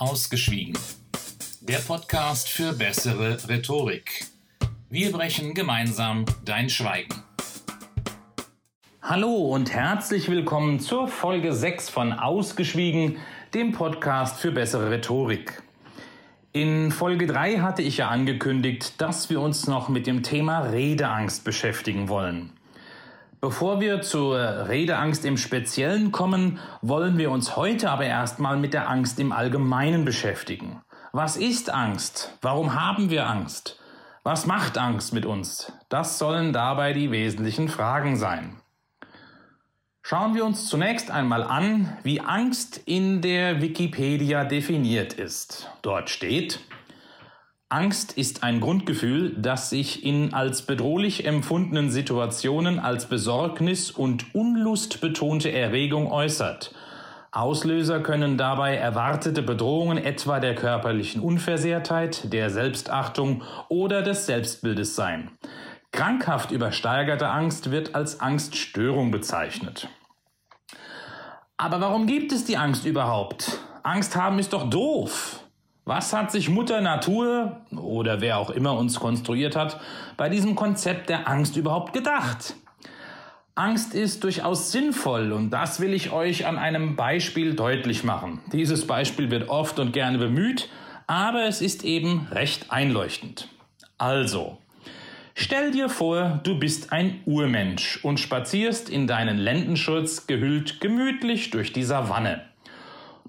Ausgeschwiegen. Der Podcast für bessere Rhetorik. Wir brechen gemeinsam dein Schweigen. Hallo und herzlich willkommen zur Folge 6 von Ausgeschwiegen, dem Podcast für bessere Rhetorik. In Folge 3 hatte ich ja angekündigt, dass wir uns noch mit dem Thema Redeangst beschäftigen wollen. Bevor wir zur Redeangst im Speziellen kommen, wollen wir uns heute aber erstmal mit der Angst im Allgemeinen beschäftigen. Was ist Angst? Warum haben wir Angst? Was macht Angst mit uns? Das sollen dabei die wesentlichen Fragen sein. Schauen wir uns zunächst einmal an, wie Angst in der Wikipedia definiert ist. Dort steht, Angst ist ein Grundgefühl, das sich in als bedrohlich empfundenen Situationen als Besorgnis und Unlust betonte Erregung äußert. Auslöser können dabei erwartete Bedrohungen etwa der körperlichen Unversehrtheit, der Selbstachtung oder des Selbstbildes sein. Krankhaft übersteigerte Angst wird als Angststörung bezeichnet. Aber warum gibt es die Angst überhaupt? Angst haben ist doch doof. Was hat sich Mutter Natur oder wer auch immer uns konstruiert hat, bei diesem Konzept der Angst überhaupt gedacht? Angst ist durchaus sinnvoll und das will ich euch an einem Beispiel deutlich machen. Dieses Beispiel wird oft und gerne bemüht, aber es ist eben recht einleuchtend. Also, stell dir vor, du bist ein Urmensch und spazierst in deinen Lendenschutz gehüllt gemütlich durch die Savanne.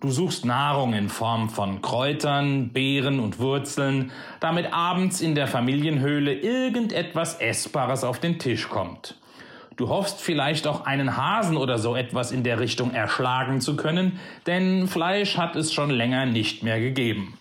Du suchst Nahrung in Form von Kräutern, Beeren und Wurzeln, damit abends in der Familienhöhle irgendetwas Essbares auf den Tisch kommt. Du hoffst vielleicht auch einen Hasen oder so etwas in der Richtung erschlagen zu können, denn Fleisch hat es schon länger nicht mehr gegeben.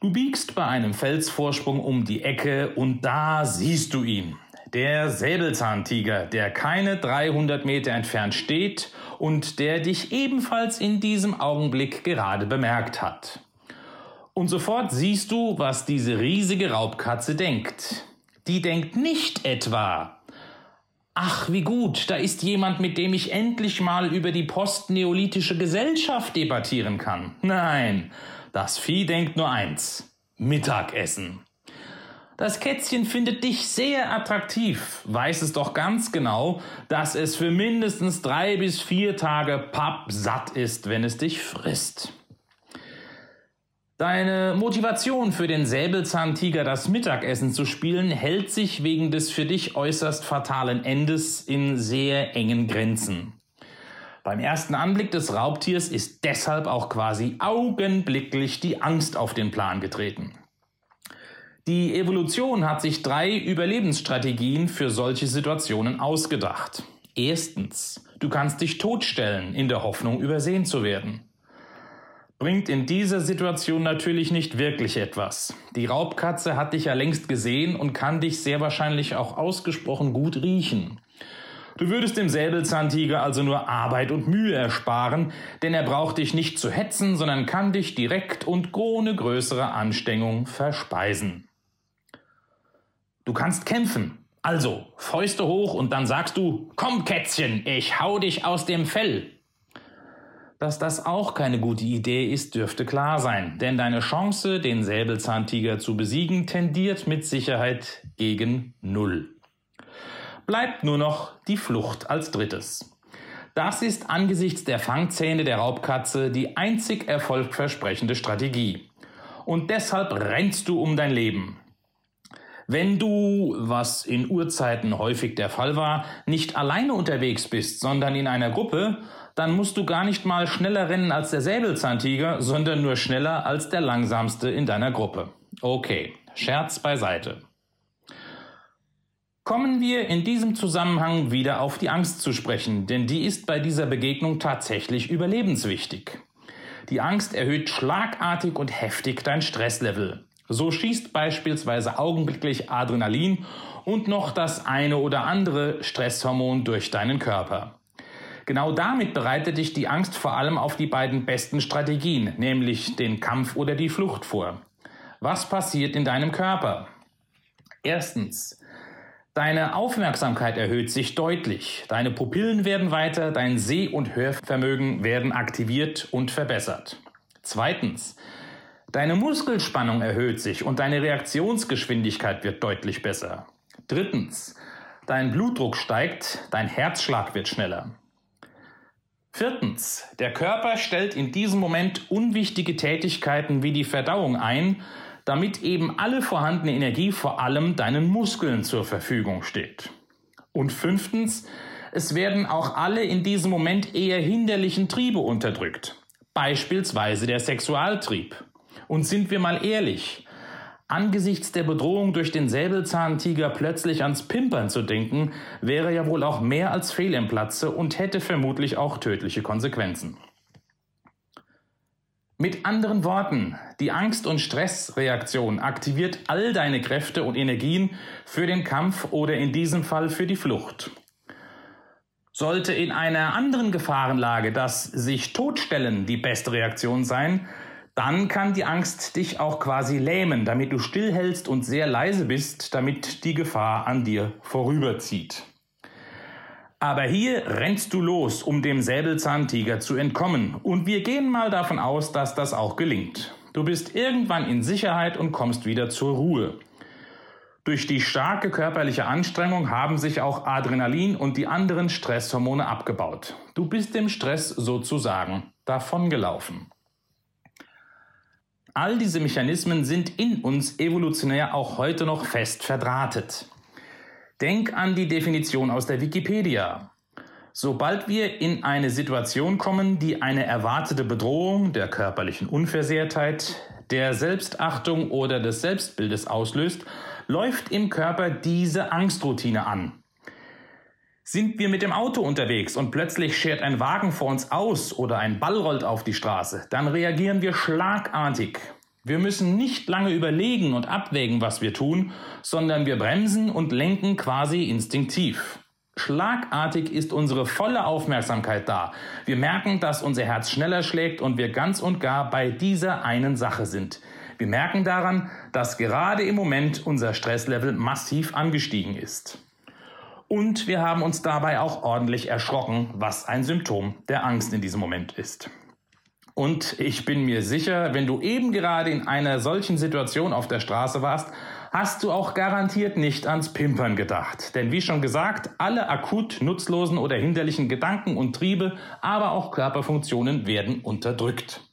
Du biegst bei einem Felsvorsprung um die Ecke und da siehst du ihn. Der Säbelzahntiger, der keine 300 Meter entfernt steht und der dich ebenfalls in diesem Augenblick gerade bemerkt hat. Und sofort siehst du, was diese riesige Raubkatze denkt. Die denkt nicht etwa, ach wie gut, da ist jemand, mit dem ich endlich mal über die postneolithische Gesellschaft debattieren kann. Nein, das Vieh denkt nur eins, Mittagessen. Das Kätzchen findet dich sehr attraktiv, weiß es doch ganz genau, dass es für mindestens drei bis vier Tage pappsatt ist, wenn es dich frisst. Deine Motivation für den Säbelzahntiger das Mittagessen zu spielen hält sich wegen des für dich äußerst fatalen Endes in sehr engen Grenzen. Beim ersten Anblick des Raubtiers ist deshalb auch quasi augenblicklich die Angst auf den Plan getreten. Die Evolution hat sich drei Überlebensstrategien für solche Situationen ausgedacht. Erstens, du kannst dich totstellen in der Hoffnung, übersehen zu werden. Bringt in dieser Situation natürlich nicht wirklich etwas. Die Raubkatze hat dich ja längst gesehen und kann dich sehr wahrscheinlich auch ausgesprochen gut riechen. Du würdest dem Säbelzahntiger also nur Arbeit und Mühe ersparen, denn er braucht dich nicht zu hetzen, sondern kann dich direkt und ohne größere Anstrengung verspeisen. Du kannst kämpfen. Also, Fäuste hoch und dann sagst du, komm Kätzchen, ich hau dich aus dem Fell. Dass das auch keine gute Idee ist, dürfte klar sein, denn deine Chance, den Säbelzahntiger zu besiegen, tendiert mit Sicherheit gegen Null. Bleibt nur noch die Flucht als drittes. Das ist angesichts der Fangzähne der Raubkatze die einzig erfolgversprechende Strategie. Und deshalb rennst du um dein Leben. Wenn du, was in Urzeiten häufig der Fall war, nicht alleine unterwegs bist, sondern in einer Gruppe, dann musst du gar nicht mal schneller rennen als der Säbelzahntiger, sondern nur schneller als der langsamste in deiner Gruppe. Okay, Scherz beiseite. Kommen wir in diesem Zusammenhang wieder auf die Angst zu sprechen, denn die ist bei dieser Begegnung tatsächlich überlebenswichtig. Die Angst erhöht schlagartig und heftig dein Stresslevel. So schießt beispielsweise augenblicklich Adrenalin und noch das eine oder andere Stresshormon durch deinen Körper. Genau damit bereitet dich die Angst vor allem auf die beiden besten Strategien, nämlich den Kampf oder die Flucht vor. Was passiert in deinem Körper? Erstens. Deine Aufmerksamkeit erhöht sich deutlich. Deine Pupillen werden weiter, dein Seh- und Hörvermögen werden aktiviert und verbessert. Zweitens, deine Muskelspannung erhöht sich und deine Reaktionsgeschwindigkeit wird deutlich besser. Drittens, dein Blutdruck steigt, dein Herzschlag wird schneller. Viertens, der Körper stellt in diesem Moment unwichtige Tätigkeiten wie die Verdauung ein, damit eben alle vorhandene Energie vor allem deinen Muskeln zur Verfügung steht. Und fünftens, es werden auch alle in diesem Moment eher hinderlichen Triebe unterdrückt, beispielsweise der Sexualtrieb. Und sind wir mal ehrlich, Angesichts der Bedrohung durch den Säbelzahntiger plötzlich ans Pimpern zu denken, wäre ja wohl auch mehr als fehl im Platze und hätte vermutlich auch tödliche Konsequenzen. Mit anderen Worten, die Angst- und Stressreaktion aktiviert all deine Kräfte und Energien für den Kampf oder in diesem Fall für die Flucht. Sollte in einer anderen Gefahrenlage das sich totstellen die beste Reaktion sein, dann kann die Angst dich auch quasi lähmen, damit du stillhältst und sehr leise bist, damit die Gefahr an dir vorüberzieht. Aber hier rennst du los, um dem Säbelzahntiger zu entkommen, und wir gehen mal davon aus, dass das auch gelingt. Du bist irgendwann in Sicherheit und kommst wieder zur Ruhe. Durch die starke körperliche Anstrengung haben sich auch Adrenalin und die anderen Stresshormone abgebaut. Du bist dem Stress sozusagen davongelaufen. All diese Mechanismen sind in uns evolutionär auch heute noch fest verdrahtet. Denk an die Definition aus der Wikipedia. Sobald wir in eine Situation kommen, die eine erwartete Bedrohung der körperlichen Unversehrtheit, der Selbstachtung oder des Selbstbildes auslöst, läuft im Körper diese Angstroutine an. Sind wir mit dem Auto unterwegs und plötzlich schert ein Wagen vor uns aus oder ein Ball rollt auf die Straße, dann reagieren wir schlagartig. Wir müssen nicht lange überlegen und abwägen, was wir tun, sondern wir bremsen und lenken quasi instinktiv. Schlagartig ist unsere volle Aufmerksamkeit da. Wir merken, dass unser Herz schneller schlägt und wir ganz und gar bei dieser einen Sache sind. Wir merken daran, dass gerade im Moment unser Stresslevel massiv angestiegen ist. Und wir haben uns dabei auch ordentlich erschrocken, was ein Symptom der Angst in diesem Moment ist. Und ich bin mir sicher, wenn du eben gerade in einer solchen Situation auf der Straße warst, hast du auch garantiert nicht ans Pimpern gedacht. Denn wie schon gesagt, alle akut nutzlosen oder hinderlichen Gedanken und Triebe, aber auch Körperfunktionen werden unterdrückt.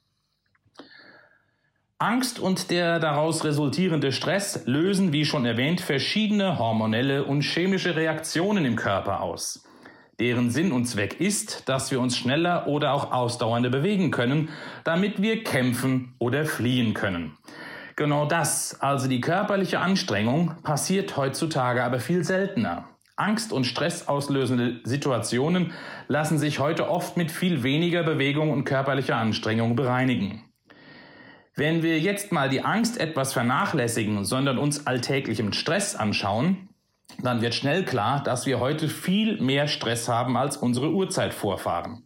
Angst und der daraus resultierende Stress lösen, wie schon erwähnt, verschiedene hormonelle und chemische Reaktionen im Körper aus. Deren Sinn und Zweck ist, dass wir uns schneller oder auch ausdauernder bewegen können, damit wir kämpfen oder fliehen können. Genau das, also die körperliche Anstrengung, passiert heutzutage aber viel seltener. Angst- und stressauslösende Situationen lassen sich heute oft mit viel weniger Bewegung und körperlicher Anstrengung bereinigen. Wenn wir jetzt mal die Angst etwas vernachlässigen, sondern uns alltäglichem Stress anschauen, dann wird schnell klar, dass wir heute viel mehr Stress haben als unsere Urzeitvorfahren.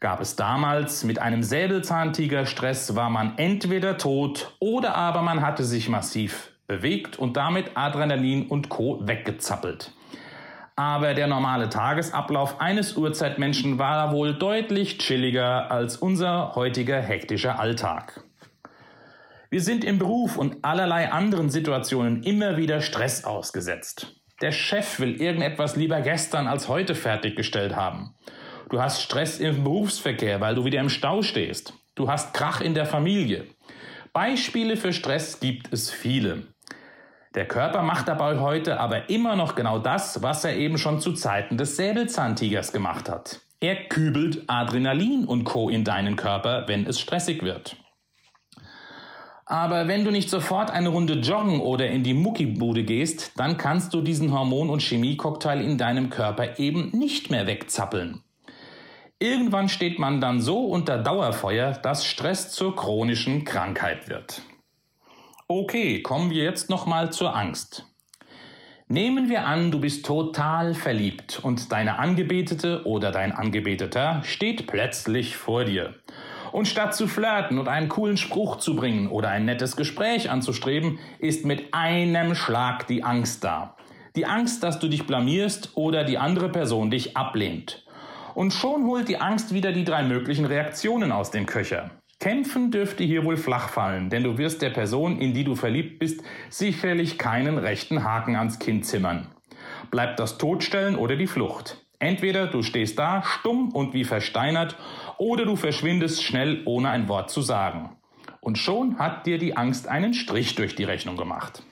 Gab es damals mit einem Säbelzahntiger Stress, war man entweder tot oder aber man hatte sich massiv bewegt und damit Adrenalin und Co. weggezappelt. Aber der normale Tagesablauf eines Urzeitmenschen war wohl deutlich chilliger als unser heutiger hektischer Alltag. Wir sind im Beruf und allerlei anderen Situationen immer wieder Stress ausgesetzt. Der Chef will irgendetwas lieber gestern als heute fertiggestellt haben. Du hast Stress im Berufsverkehr, weil du wieder im Stau stehst. Du hast Krach in der Familie. Beispiele für Stress gibt es viele. Der Körper macht dabei heute aber immer noch genau das, was er eben schon zu Zeiten des Säbelzahntigers gemacht hat. Er kübelt Adrenalin und Co. in deinen Körper, wenn es stressig wird. Aber wenn du nicht sofort eine Runde joggen oder in die Muckibude gehst, dann kannst du diesen Hormon- und Chemiecocktail in deinem Körper eben nicht mehr wegzappeln. Irgendwann steht man dann so unter Dauerfeuer, dass Stress zur chronischen Krankheit wird. Okay, kommen wir jetzt nochmal zur Angst. Nehmen wir an, du bist total verliebt und deine Angebetete oder dein Angebeteter steht plötzlich vor dir und statt zu flirten und einen coolen Spruch zu bringen oder ein nettes Gespräch anzustreben, ist mit einem Schlag die Angst da. Die Angst, dass du dich blamierst oder die andere Person dich ablehnt. Und schon holt die Angst wieder die drei möglichen Reaktionen aus dem Köcher. Kämpfen dürfte hier wohl flach fallen, denn du wirst der Person, in die du verliebt bist, sicherlich keinen rechten Haken ans Kinn zimmern. Bleibt das Todstellen oder die Flucht. Entweder du stehst da, stumm und wie versteinert, oder du verschwindest schnell, ohne ein Wort zu sagen. Und schon hat dir die Angst einen Strich durch die Rechnung gemacht.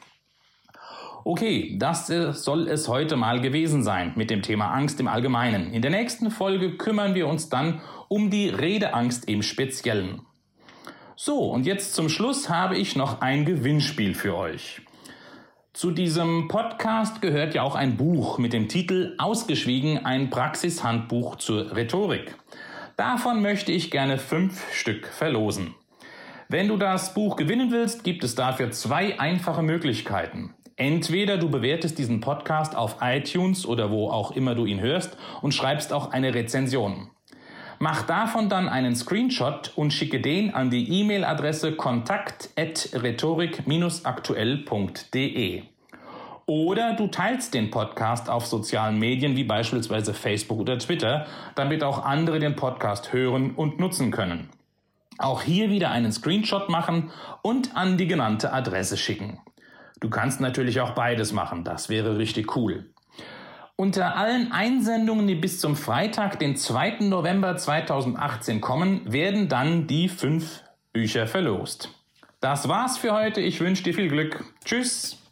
Okay, das äh, soll es heute mal gewesen sein mit dem Thema Angst im Allgemeinen. In der nächsten Folge kümmern wir uns dann um die Redeangst im Speziellen. So, und jetzt zum Schluss habe ich noch ein Gewinnspiel für euch. Zu diesem Podcast gehört ja auch ein Buch mit dem Titel Ausgeschwiegen, ein Praxishandbuch zur Rhetorik. Davon möchte ich gerne fünf Stück verlosen. Wenn du das Buch gewinnen willst, gibt es dafür zwei einfache Möglichkeiten. Entweder du bewertest diesen Podcast auf iTunes oder wo auch immer du ihn hörst und schreibst auch eine Rezension. Mach davon dann einen Screenshot und schicke den an die E-Mail-Adresse kontakt@rhetorik-aktuell.de. Oder du teilst den Podcast auf sozialen Medien wie beispielsweise Facebook oder Twitter, damit auch andere den Podcast hören und nutzen können. Auch hier wieder einen Screenshot machen und an die genannte Adresse schicken. Du kannst natürlich auch beides machen, das wäre richtig cool. Unter allen Einsendungen, die bis zum Freitag, den 2. November 2018 kommen, werden dann die fünf Bücher verlost. Das war's für heute. Ich wünsche dir viel Glück. Tschüss.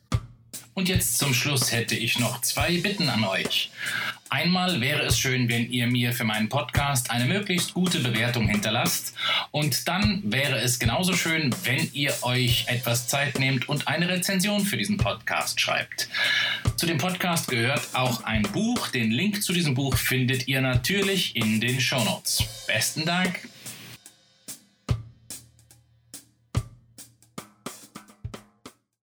Und jetzt zum Schluss hätte ich noch zwei Bitten an euch. Einmal wäre es schön, wenn ihr mir für meinen Podcast eine möglichst gute Bewertung hinterlasst. Und dann wäre es genauso schön, wenn ihr euch etwas Zeit nehmt und eine Rezension für diesen Podcast schreibt. Zu dem Podcast gehört auch ein Buch. Den Link zu diesem Buch findet ihr natürlich in den Show Notes. Besten Dank.